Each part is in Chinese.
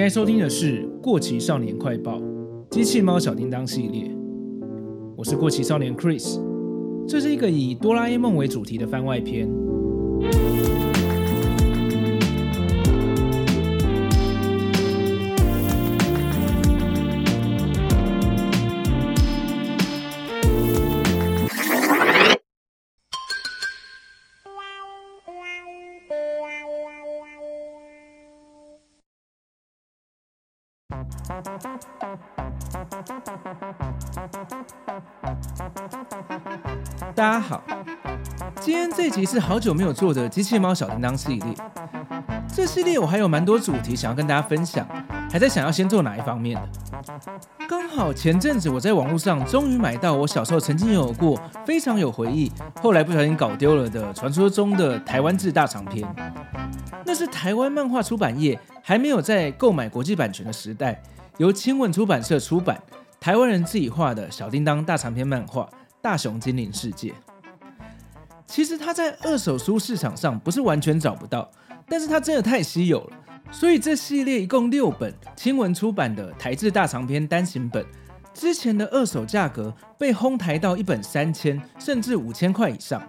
现在收听的是《过期少年快报》机器猫小叮当系列，我是过期少年 Chris，这是一个以哆啦 A 梦为主题的番外篇。大家好，今天这集是好久没有做的机器猫小叮当系列。这系列我还有蛮多主题想要跟大家分享，还在想要先做哪一方面的。刚好前阵子我在网络上终于买到我小时候曾经有过非常有回忆，后来不小心搞丢了的传说中的台湾制大长篇。那是台湾漫画出版业还没有在购买国际版权的时代。由青文出版社出版，台湾人自己画的小叮当大长篇漫画《大雄精灵世界》。其实它在二手书市场上不是完全找不到，但是它真的太稀有了，所以这系列一共六本青文出版的台制大长篇单行本，之前的二手价格被哄抬到一本三千甚至五千块以上。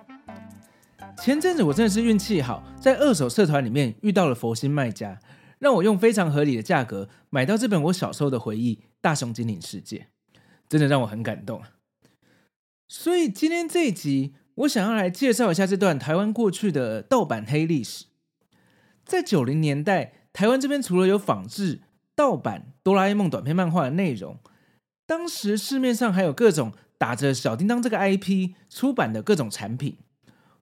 前阵子我真的是运气好，在二手社团里面遇到了佛心卖家。让我用非常合理的价格买到这本我小时候的回忆《大雄精灵世界》，真的让我很感动。所以今天这一集，我想要来介绍一下这段台湾过去的盗版黑历史。在九零年代，台湾这边除了有仿制、盗版哆啦 A 梦短篇漫画的内容，当时市面上还有各种打着小叮当这个 IP 出版的各种产品，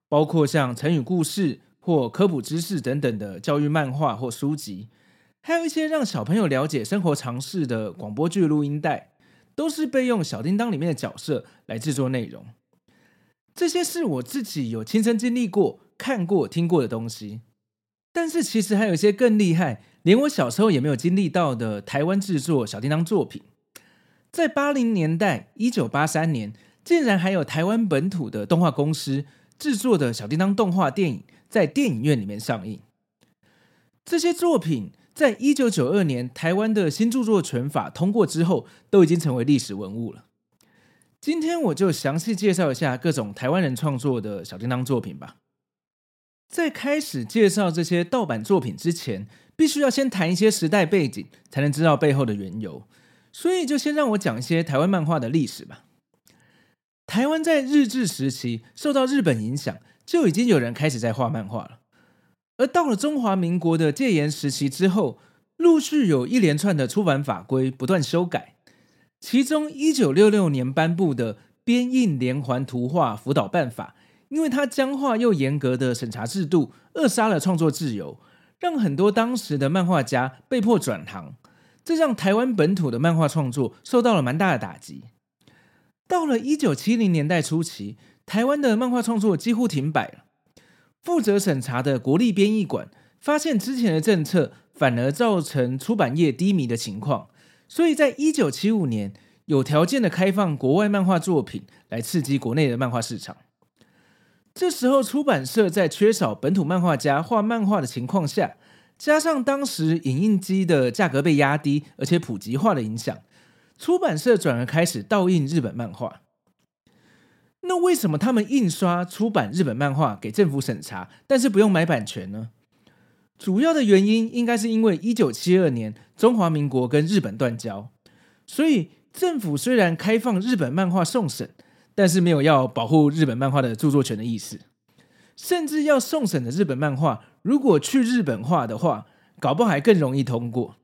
包括像成语故事。或科普知识等等的教育漫画或书籍，还有一些让小朋友了解生活常识的广播剧录音带，都是被用小叮当里面的角色来制作内容。这些是我自己有亲身经历过、看过、听过的东西。但是其实还有一些更厉害，连我小时候也没有经历到的台湾制作小叮当作品。在八零年代，一九八三年，竟然还有台湾本土的动画公司制作的小叮当动画电影。在电影院里面上映，这些作品在一九九二年台湾的新著作权法通过之后，都已经成为历史文物了。今天我就详细介绍一下各种台湾人创作的小叮当作品吧。在开始介绍这些盗版作品之前，必须要先谈一些时代背景，才能知道背后的缘由。所以就先让我讲一些台湾漫画的历史吧。台湾在日治时期受到日本影响。就已经有人开始在画漫画了，而到了中华民国的戒严时期之后，陆续有一连串的出版法规不断修改，其中一九六六年颁布的《编印连环图画辅导办法》，因为它僵化又严格的审查制度，扼杀了创作自由，让很多当时的漫画家被迫转行，这让台湾本土的漫画创作受到了蛮大的打击。到了一九七零年代初期，台湾的漫画创作几乎停摆了。负责审查的国立编译馆发现之前的政策反而造成出版业低迷的情况，所以在一九七五年有条件的开放国外漫画作品来刺激国内的漫画市场。这时候出版社在缺少本土漫画家画漫画的情况下，加上当时影印机的价格被压低，而且普及化的影响，出版社转而开始盗印日本漫画。那为什么他们印刷出版日本漫画给政府审查，但是不用买版权呢？主要的原因应该是因为一九七二年中华民国跟日本断交，所以政府虽然开放日本漫画送审，但是没有要保护日本漫画的著作权的意思，甚至要送审的日本漫画如果去日本化的话，搞不好还更容易通过，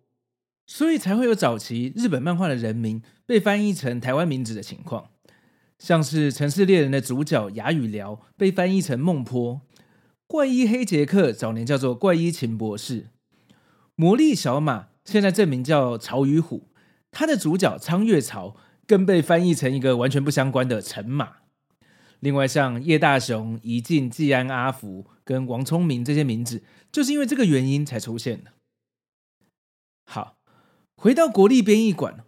所以才会有早期日本漫画的人名被翻译成台湾名字的情况。像是《城市猎人》的主角亚语辽被翻译成孟坡，怪医黑杰克早年叫做怪医秦博士，魔力小马现在正名叫曹与虎，他的主角苍月曹更被翻译成一个完全不相关的陈马。另外，像叶大雄、怡静、季安、阿福跟王聪明这些名字，就是因为这个原因才出现的。好，回到国立编译馆。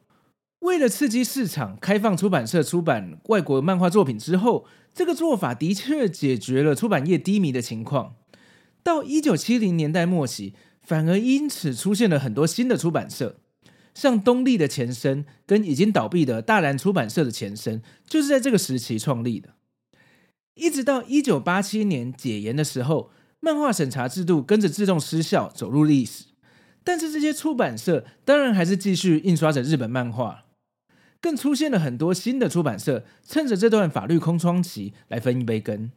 为了刺激市场，开放出版社出版外国漫画作品之后，这个做法的确解决了出版业低迷的情况。到一九七零年代末期，反而因此出现了很多新的出版社，像东立的前身跟已经倒闭的大然出版社的前身，就是在这个时期创立的。一直到一九八七年解严的时候，漫画审查制度跟着自动失效，走入历史。但是这些出版社当然还是继续印刷着日本漫画。更出现了很多新的出版社，趁着这段法律空窗期来分一杯羹，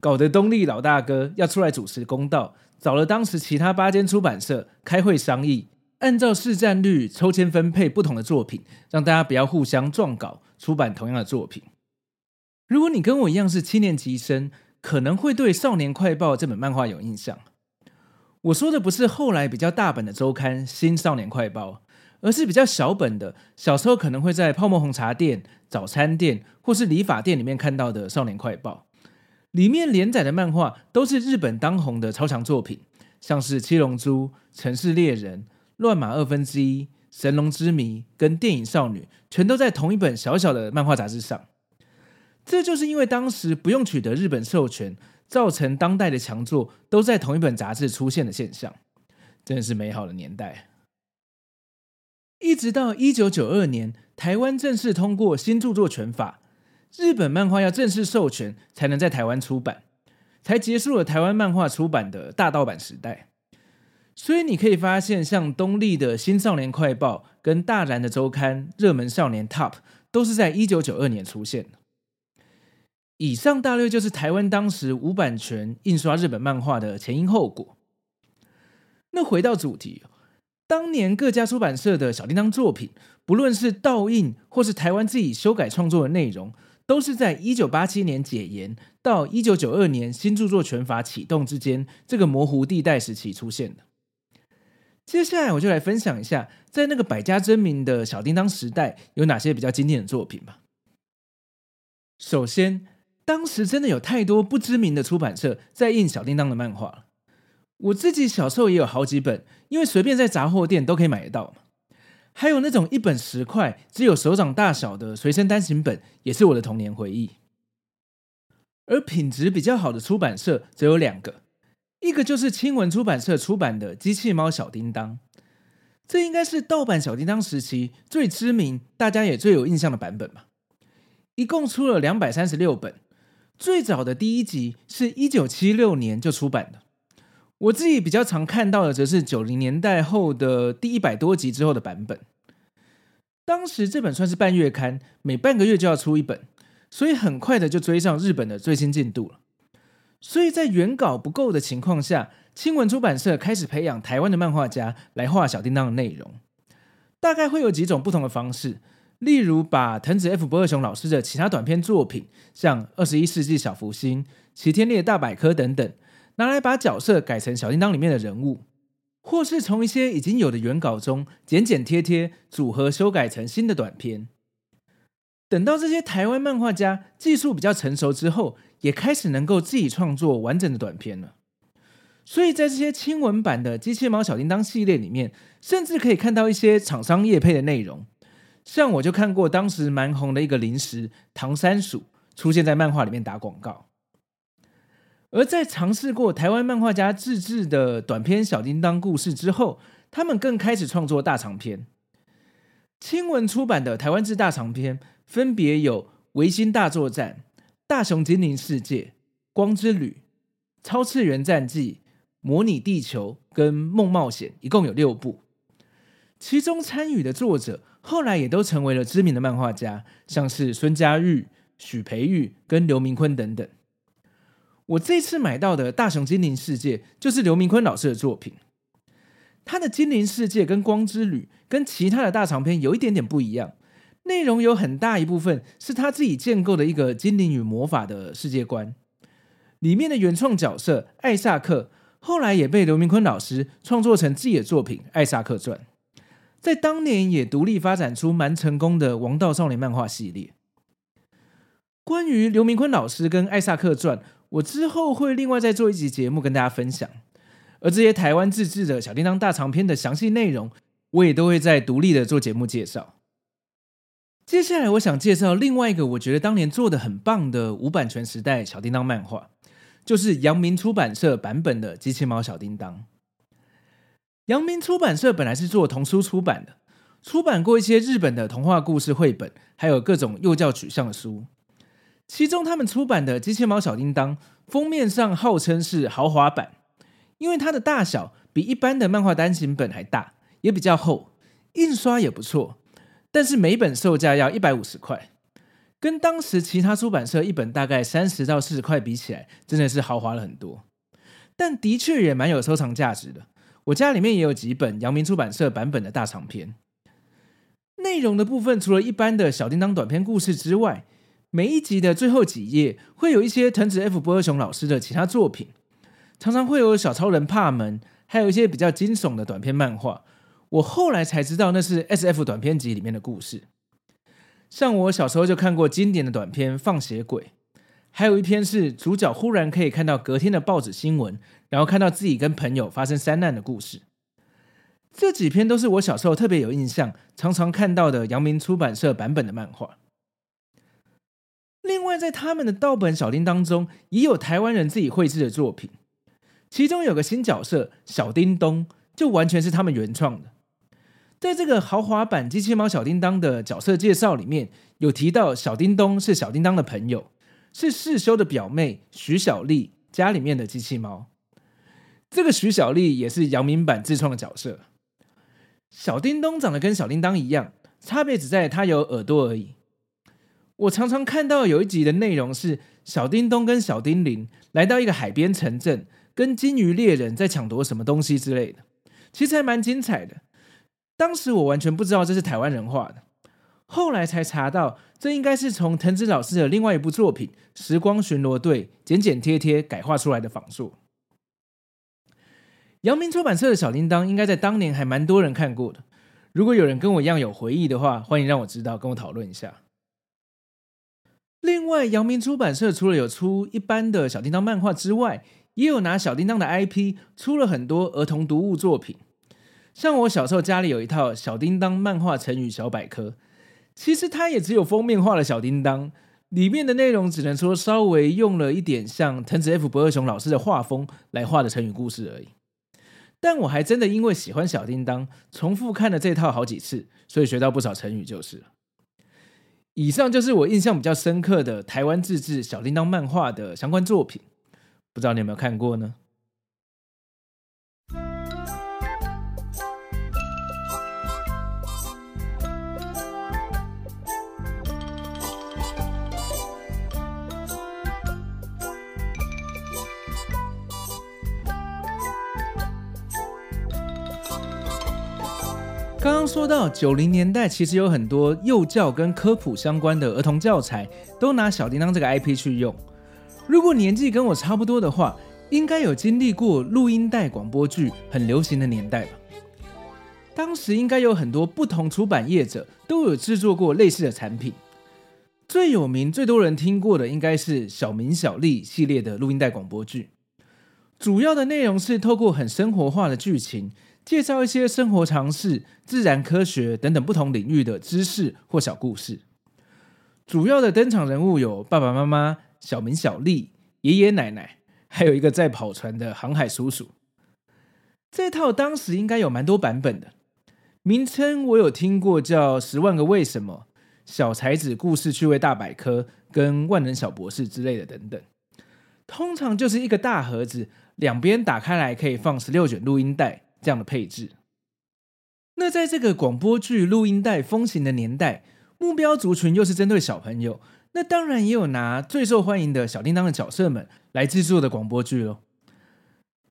搞得东立老大哥要出来主持公道，找了当时其他八间出版社开会商议，按照市占率抽签分配不同的作品，让大家不要互相撞稿，出版同样的作品。如果你跟我一样是七年级生，可能会对《少年快报》这本漫画有印象。我说的不是后来比较大本的周刊《新少年快报》。而是比较小本的，小时候可能会在泡沫红茶店、早餐店或是理发店里面看到的《少年快报》，里面连载的漫画都是日本当红的超强作品，像是《七龙珠》《城市猎人》《乱马二分之一》《神龙之谜》跟《电影少女》，全都在同一本小小的漫画杂志上。这就是因为当时不用取得日本授权，造成当代的强作都在同一本杂志出现的现象，真的是美好的年代。一直到一九九二年，台湾正式通过新著作权法，日本漫画要正式授权才能在台湾出版，才结束了台湾漫画出版的大盗版时代。所以你可以发现，像东立的《新少年快报》跟大然的周刊《热门少年 Top》，都是在一九九二年出现。以上大略就是台湾当时无版权印刷日本漫画的前因后果。那回到主题。当年各家出版社的小叮当作品，不论是盗印或是台湾自己修改创作的内容，都是在一九八七年解严到一九九二年新著作权法启动之间这个模糊地带时期出现的。接下来我就来分享一下，在那个百家争鸣的小叮当时代，有哪些比较经典的作品吧。首先，当时真的有太多不知名的出版社在印小叮当的漫画了。我自己小时候也有好几本，因为随便在杂货店都可以买得到。还有那种一本十块、只有手掌大小的随身单行本，也是我的童年回忆。而品质比较好的出版社则有两个，一个就是青文出版社出版的《机器猫小叮当》，这应该是盗版小叮当时期最知名、大家也最有印象的版本吧。一共出了两百三十六本，最早的第一集是一九七六年就出版的。我自己比较常看到的，则是九零年代后的第一百多集之后的版本。当时这本算是半月刊，每半个月就要出一本，所以很快的就追上日本的最新进度了。所以在原稿不够的情况下，青文出版社开始培养台湾的漫画家来画小叮当的内容。大概会有几种不同的方式，例如把藤子 F 不二雄老师的其他短篇作品，像《二十一世纪小福星》《齐天烈大百科》等等。拿来把角色改成小叮当里面的人物，或是从一些已经有的原稿中剪剪贴贴组合修改成新的短片。等到这些台湾漫画家技术比较成熟之后，也开始能够自己创作完整的短片了。所以在这些轻文版的《机器猫小叮当》系列里面，甚至可以看到一些厂商业配的内容。像我就看过当时蛮红的一个零食唐三鼠出现在漫画里面打广告。而在尝试过台湾漫画家自制的短篇小叮当故事之后，他们更开始创作大长篇。青文出版的台湾制大长篇分别有《维新大作战》《大雄精灵世界》《光之旅》《超次元战记》《模拟地球》跟《梦冒险》，一共有六部。其中参与的作者后来也都成为了知名的漫画家，像是孙家玉、许培玉跟刘明坤等等。我这次买到的《大雄精灵世界》就是刘明坤老师的作品。他的《精灵世界》跟《光之旅》跟其他的大长篇有一点点不一样，内容有很大一部分是他自己建构的一个精灵与魔法的世界观。里面的原创角色艾萨克，后来也被刘明坤老师创作成自己的作品《艾萨克传》，在当年也独立发展出蛮成功的王道少年漫画系列。关于刘明坤老师跟《艾萨克传》，我之后会另外再做一集节目跟大家分享。而这些台湾自制的小叮当大长篇的详细内容，我也都会再独立的做节目介绍。接下来，我想介绍另外一个我觉得当年做的很棒的无版权时代小叮当漫画。就是阳明出版社版本的《机器猫小叮当》。阳明出版社本来是做童书出版的，出版过一些日本的童话故事绘本，还有各种幼教取向的书。其中他们出版的《机器猫小叮当》封面上号称是豪华版，因为它的大小比一般的漫画单行本还大，也比较厚，印刷也不错，但是每本售价要一百五十块。跟当时其他出版社一本大概三十到四十块比起来，真的是豪华了很多。但的确也蛮有收藏价值的。我家里面也有几本阳明出版社版本的大长篇。内容的部分，除了一般的小叮当短篇故事之外，每一集的最后几页会有一些藤子 F 不二雄老师的其他作品，常常会有小超人帕门，还有一些比较惊悚的短篇漫画。我后来才知道那是 SF 短篇集里面的故事。像我小时候就看过经典的短篇《放血鬼》，还有一篇是主角忽然可以看到隔天的报纸新闻，然后看到自己跟朋友发生山难的故事。这几篇都是我小时候特别有印象，常常看到的阳明出版社版本的漫画。另外，在他们的盗版小叮当中，也有台湾人自己绘制的作品，其中有个新角色小叮咚，就完全是他们原创的。在这个豪华版机器猫小叮当的角色介绍里面，有提到小叮咚是小叮当的朋友，是世修的表妹徐小丽家里面的机器猫。这个徐小丽也是阳明版自创的角色。小叮咚长得跟小叮当一样，差别只在它有耳朵而已。我常常看到有一集的内容是小叮咚跟小叮铃来到一个海边城镇，跟金鱼猎人在抢夺什么东西之类的，其实还蛮精彩的。当时我完全不知道这是台湾人画的，后来才查到，这应该是从藤子老师的另外一部作品《时光巡逻队》剪剪贴贴改画出来的仿作。阳明出版社的小叮当应该在当年还蛮多人看过的。如果有人跟我一样有回忆的话，欢迎让我知道，跟我讨论一下。另外，阳明出版社除了有出一般的小叮当漫画之外，也有拿小叮当的 IP 出了很多儿童读物作品。像我小时候家里有一套小叮当漫画成语小百科，其实它也只有封面画了小叮当，里面的内容只能说稍微用了一点像藤子 F 不二雄老师的画风来画的成语故事而已。但我还真的因为喜欢小叮当，重复看了这套好几次，所以学到不少成语就是了。以上就是我印象比较深刻的台湾自制小叮当漫画的相关作品，不知道你有没有看过呢？刚说到九零年代，其实有很多幼教跟科普相关的儿童教材，都拿小叮当这个 IP 去用。如果年纪跟我差不多的话，应该有经历过录音带广播剧很流行的年代吧？当时应该有很多不同出版业者都有制作过类似的产品。最有名、最多人听过的，应该是小明小丽系列的录音带广播剧。主要的内容是透过很生活化的剧情。介绍一些生活常识、自然科学等等不同领域的知识或小故事。主要的登场人物有爸爸妈妈、小明、小丽、爷爷奶奶，还有一个在跑船的航海叔叔。这套当时应该有蛮多版本的，名称我有听过，叫《十万个为什么》、《小才子故事趣味大百科》跟《万能小博士》之类的等等。通常就是一个大盒子，两边打开来可以放十六卷录音带。这样的配置，那在这个广播剧录音带风行的年代，目标族群又是针对小朋友，那当然也有拿最受欢迎的小叮当的角色们来制作的广播剧喽。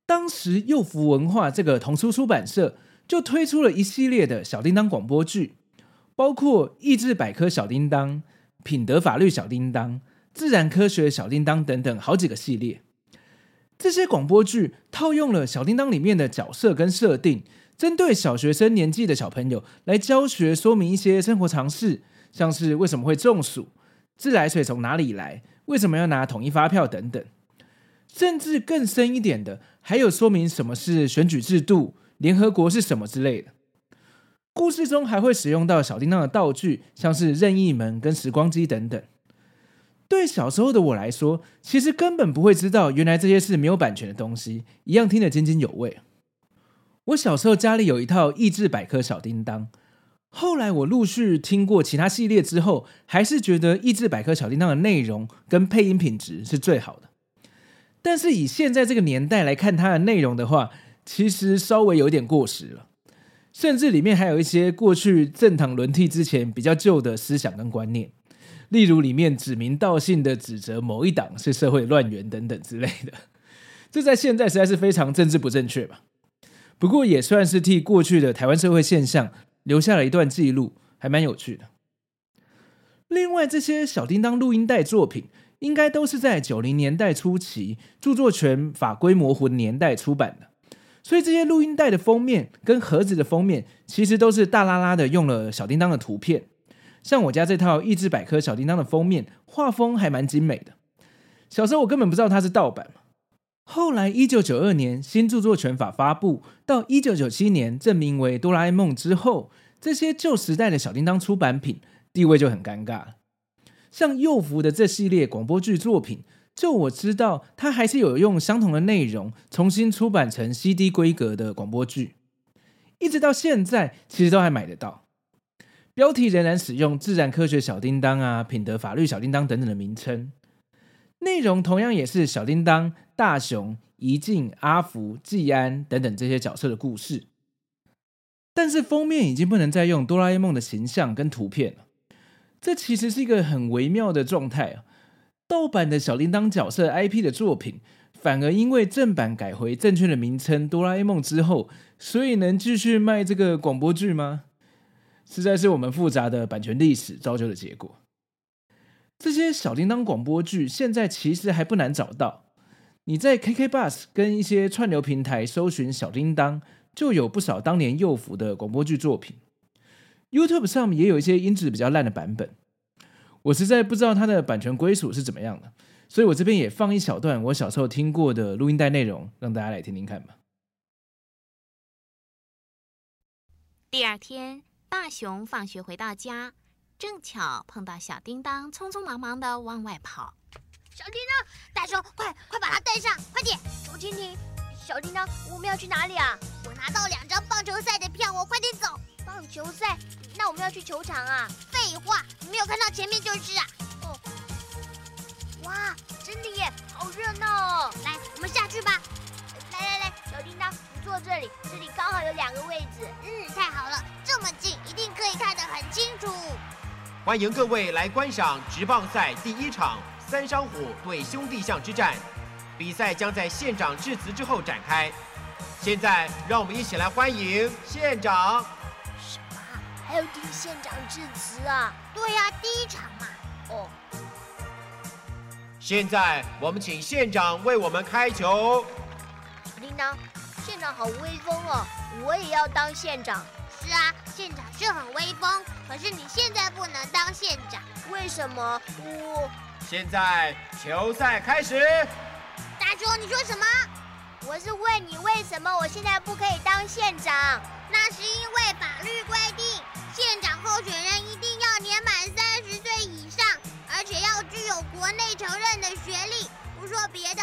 当时幼福文化这个童书出版社就推出了一系列的小叮当广播剧，包括益智百科小叮当、品德法律小叮当、自然科学小叮当等等好几个系列。这些广播剧套用了小叮当里面的角色跟设定，针对小学生年纪的小朋友来教学说明一些生活常识，像是为什么会中暑、自来水从哪里来、为什么要拿统一发票等等。甚至更深一点的，还有说明什么是选举制度、联合国是什么之类的。故事中还会使用到小叮当的道具，像是任意门跟时光机等等。对小时候的我来说，其实根本不会知道，原来这些是没有版权的东西，一样听得津津有味。我小时候家里有一套益智百科小叮当，后来我陆续听过其他系列之后，还是觉得益智百科小叮当的内容跟配音品质是最好的。但是以现在这个年代来看它的内容的话，其实稍微有点过时了，甚至里面还有一些过去政党轮替之前比较旧的思想跟观念。例如里面指名道姓的指责某一党是社会乱源等等之类的，这在现在实在是非常政治不正确吧？不过也算是替过去的台湾社会现象留下了一段记录，还蛮有趣的。另外，这些小叮当录音带作品应该都是在九零年代初期著作权法规模糊的年代出版的，所以这些录音带的封面跟盒子的封面其实都是大拉拉的用了小叮当的图片。像我家这套益智百科小叮当的封面，画风还蛮精美的。小时候我根本不知道它是盗版。后来一九九二年新著作权法发布，到一九九七年正名为哆啦 A 梦之后，这些旧时代的小叮当出版品地位就很尴尬。像幼福的这系列广播剧作品，就我知道，它还是有用相同的内容重新出版成 CD 规格的广播剧，一直到现在其实都还买得到。标题仍然使用自然科学小叮当啊、品德法律小叮当等等的名称，内容同样也是小叮当、大雄、怡静、阿福、技安等等这些角色的故事。但是封面已经不能再用哆啦 A 梦的形象跟图片了，这其实是一个很微妙的状态啊。盗版的小叮当角色 IP 的作品，反而因为正版改回正确的名称哆啦 A 梦之后，所以能继续卖这个广播剧吗？实在是我们复杂的版权历史造就的结果。这些小叮当广播剧现在其实还不难找到，你在 KK Bus 跟一些串流平台搜寻小叮当，就有不少当年幼福的广播剧作品。YouTube 上也有一些音质比较烂的版本，我实在不知道它的版权归属是怎么样的，所以我这边也放一小段我小时候听过的录音带内容，让大家来听听看吧。第二天。大熊放学回到家，正巧碰到小叮当匆匆忙忙的往外跑。小叮当，大熊，快快把它带上，快点！竹蜻蜓，小叮当，我们要去哪里啊？我拿到两张棒球赛的票，我快点走。棒球赛？那我们要去球场啊？废话，你没有看到前面就是啊。哦，哇，真的耶，好热闹哦！来，我们下去吧。来来来，小叮当。你坐这里，这里刚好有两个位置。嗯，太好了，这么近，一定可以看得很清楚。欢迎各位来观赏直棒赛第一场三商虎对兄弟象之战。比赛将在县长致辞之后展开。现在，让我们一起来欢迎县长。什么？还要听县长致辞啊？对呀，第一场嘛。哦。现在，我们请县长为我们开球。铃铛。县长好威风哦！我也要当县长。是啊，县长是很威风，可是你现在不能当县长，为什么？我现在球赛开始。大雄，你说什么？我是问你为什么我现在不可以当县长？那是因为法律规定，县长候选人一定要年满三十岁以上，而且要具有国内承认的学历。不说别的，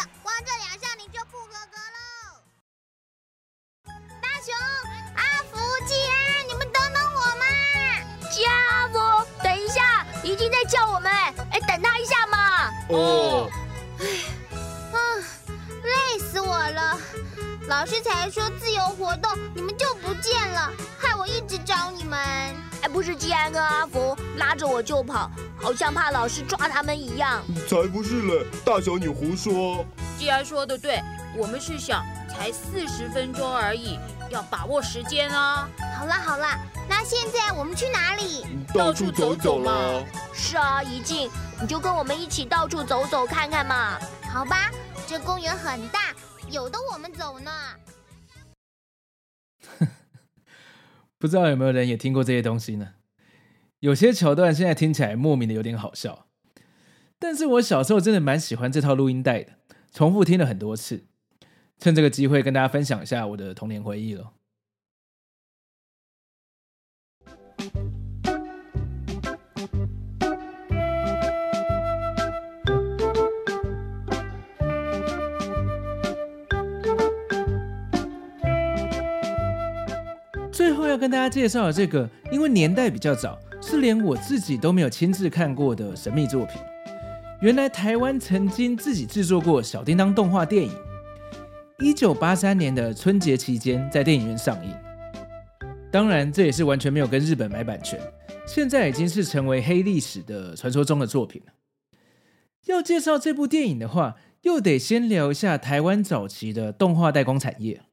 下，怡静在叫我们，哎，等他一下嘛。哦。哎，啊，累死我了！老师才说自由活动，你们就不见了，害我一直找你们。哎，不是技安跟阿福拉着我就跑，好像怕老师抓他们一样。才不是嘞！大小，你胡说。技安说的对，我们是想才四十分钟而已。要把握时间啊！好啦好啦，那现在我们去哪里？到处走走嘛。是啊，怡静，你就跟我们一起到处走走看看嘛。好吧，这公园很大，有的我们走呢。不知道有没有人也听过这些东西呢？有些桥段现在听起来莫名的有点好笑，但是我小时候真的蛮喜欢这套录音带的，重复听了很多次。趁这个机会跟大家分享一下我的童年回忆了。要跟大家介绍的这个，因为年代比较早，是连我自己都没有亲自看过的神秘作品。原来台湾曾经自己制作过小叮当动画电影，一九八三年的春节期间在电影院上映。当然，这也是完全没有跟日本买版权，现在已经是成为黑历史的传说中的作品了。要介绍这部电影的话，又得先聊一下台湾早期的动画代工产业。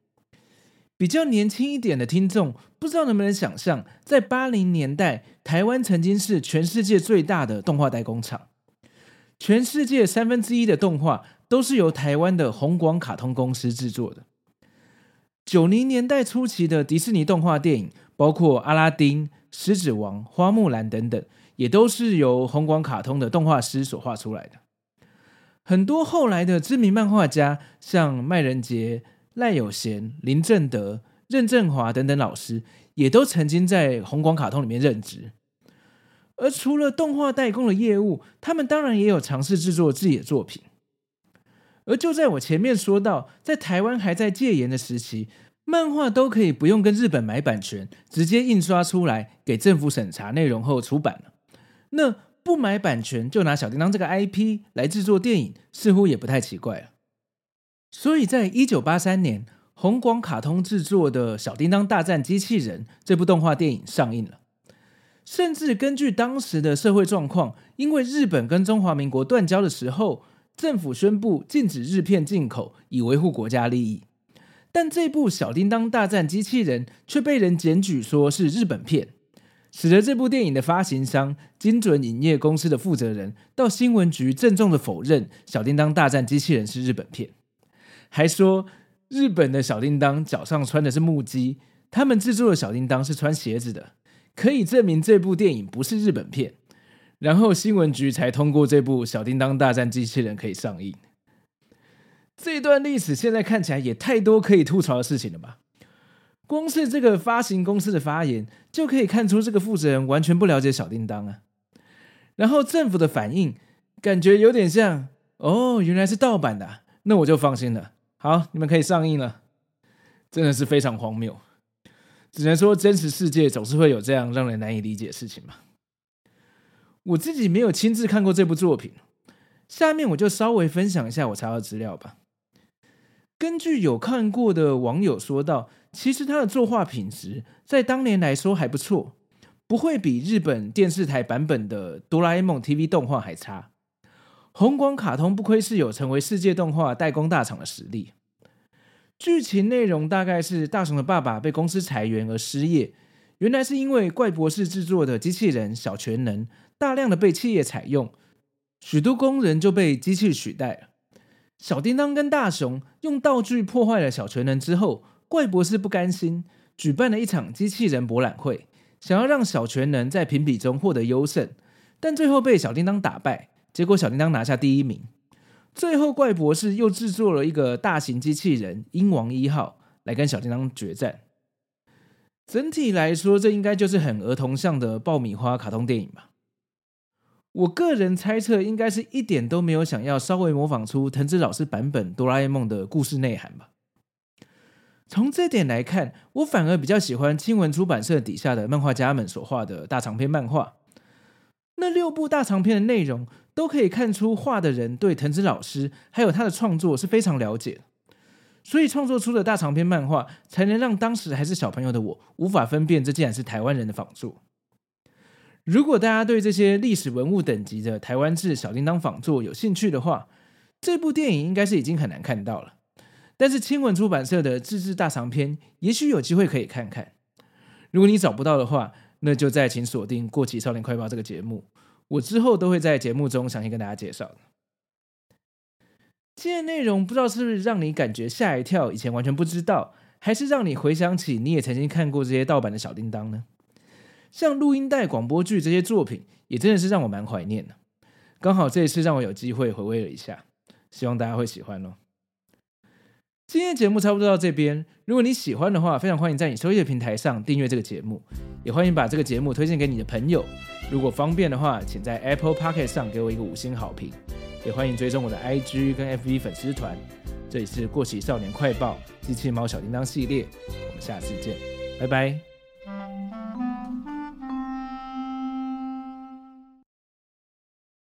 比较年轻一点的听众，不知道能不能想象，在八零年代，台湾曾经是全世界最大的动画代工厂，全世界三分之一的动画都是由台湾的宏广卡通公司制作的。九零年代初期的迪士尼动画电影，包括阿拉丁、狮子王、花木兰等等，也都是由宏广卡通的动画师所画出来的。很多后来的知名漫画家，像麦仁杰。赖有贤、林正德、任振华等等老师，也都曾经在红光卡通里面任职。而除了动画代工的业务，他们当然也有尝试制作自己的作品。而就在我前面说到，在台湾还在戒严的时期，漫画都可以不用跟日本买版权，直接印刷出来给政府审查内容后出版了。那不买版权就拿小叮当这个 IP 来制作电影，似乎也不太奇怪了。所以在一九八三年，红广卡通制作的《小叮当大战机器人》这部动画电影上映了。甚至根据当时的社会状况，因为日本跟中华民国断交的时候，政府宣布禁止日片进口，以维护国家利益。但这部《小叮当大战机器人》却被人检举说是日本片，使得这部电影的发行商精准影业公司的负责人到新闻局郑重的否认《小叮当大战机器人》是日本片。还说日本的小叮当脚上穿的是木屐，他们制作的小叮当是穿鞋子的，可以证明这部电影不是日本片。然后新闻局才通过这部《小叮当大战机器人》可以上映。这段历史现在看起来也太多可以吐槽的事情了吧？光是这个发行公司的发言就可以看出这个负责人完全不了解小叮当啊。然后政府的反应感觉有点像哦，原来是盗版的，那我就放心了。好，你们可以上映了，真的是非常荒谬。只能说真实世界总是会有这样让人难以理解的事情吧。我自己没有亲自看过这部作品，下面我就稍微分享一下我查到的资料吧。根据有看过的网友说到，其实他的作画品质在当年来说还不错，不会比日本电视台版本的哆啦 A 梦 TV 动画还差。红光卡通不愧是有成为世界动画代工大厂的实力。剧情内容大概是大雄的爸爸被公司裁员而失业，原来是因为怪博士制作的机器人小全能大量的被企业采用，许多工人就被机器取代了。小叮当跟大雄用道具破坏了小全能之后，怪博士不甘心，举办了一场机器人博览会，想要让小全能在评比中获得优胜，但最后被小叮当打败。结果小叮当拿下第一名，最后怪博士又制作了一个大型机器人鹰王一号来跟小叮当决战。整体来说，这应该就是很儿童向的爆米花卡通电影吧。我个人猜测，应该是一点都没有想要稍微模仿出藤子老师版本哆啦 A 梦的故事内涵吧。从这点来看，我反而比较喜欢青文出版社底下的漫画家们所画的大长篇漫画。那六部大长篇的内容，都可以看出画的人对藤子老师还有他的创作是非常了解，所以创作出的大长篇漫画才能让当时还是小朋友的我无法分辨这竟然是台湾人的仿作。如果大家对这些历史文物等级的台湾制小叮当仿作有兴趣的话，这部电影应该是已经很难看到了。但是青文出版社的自制大长篇，也许有机会可以看看。如果你找不到的话，那就再请锁定《过期少年快报》这个节目，我之后都会在节目中详细跟大家介绍。今天内容不知道是不是让你感觉吓一跳，以前完全不知道，还是让你回想起你也曾经看过这些盗版的小叮当呢？像录音带、广播剧这些作品，也真的是让我蛮怀念的。刚好这一次让我有机会回味了一下，希望大家会喜欢哦。今天的节目差不多到这边，如果你喜欢的话，非常欢迎在你收听的平台上订阅这个节目，也欢迎把这个节目推荐给你的朋友。如果方便的话，请在 Apple Podcast 上给我一个五星好评。也欢迎追踪我的 IG 跟 FB 粉丝团。这里是过期少年快报机器猫小叮当系列，我们下次见，拜拜。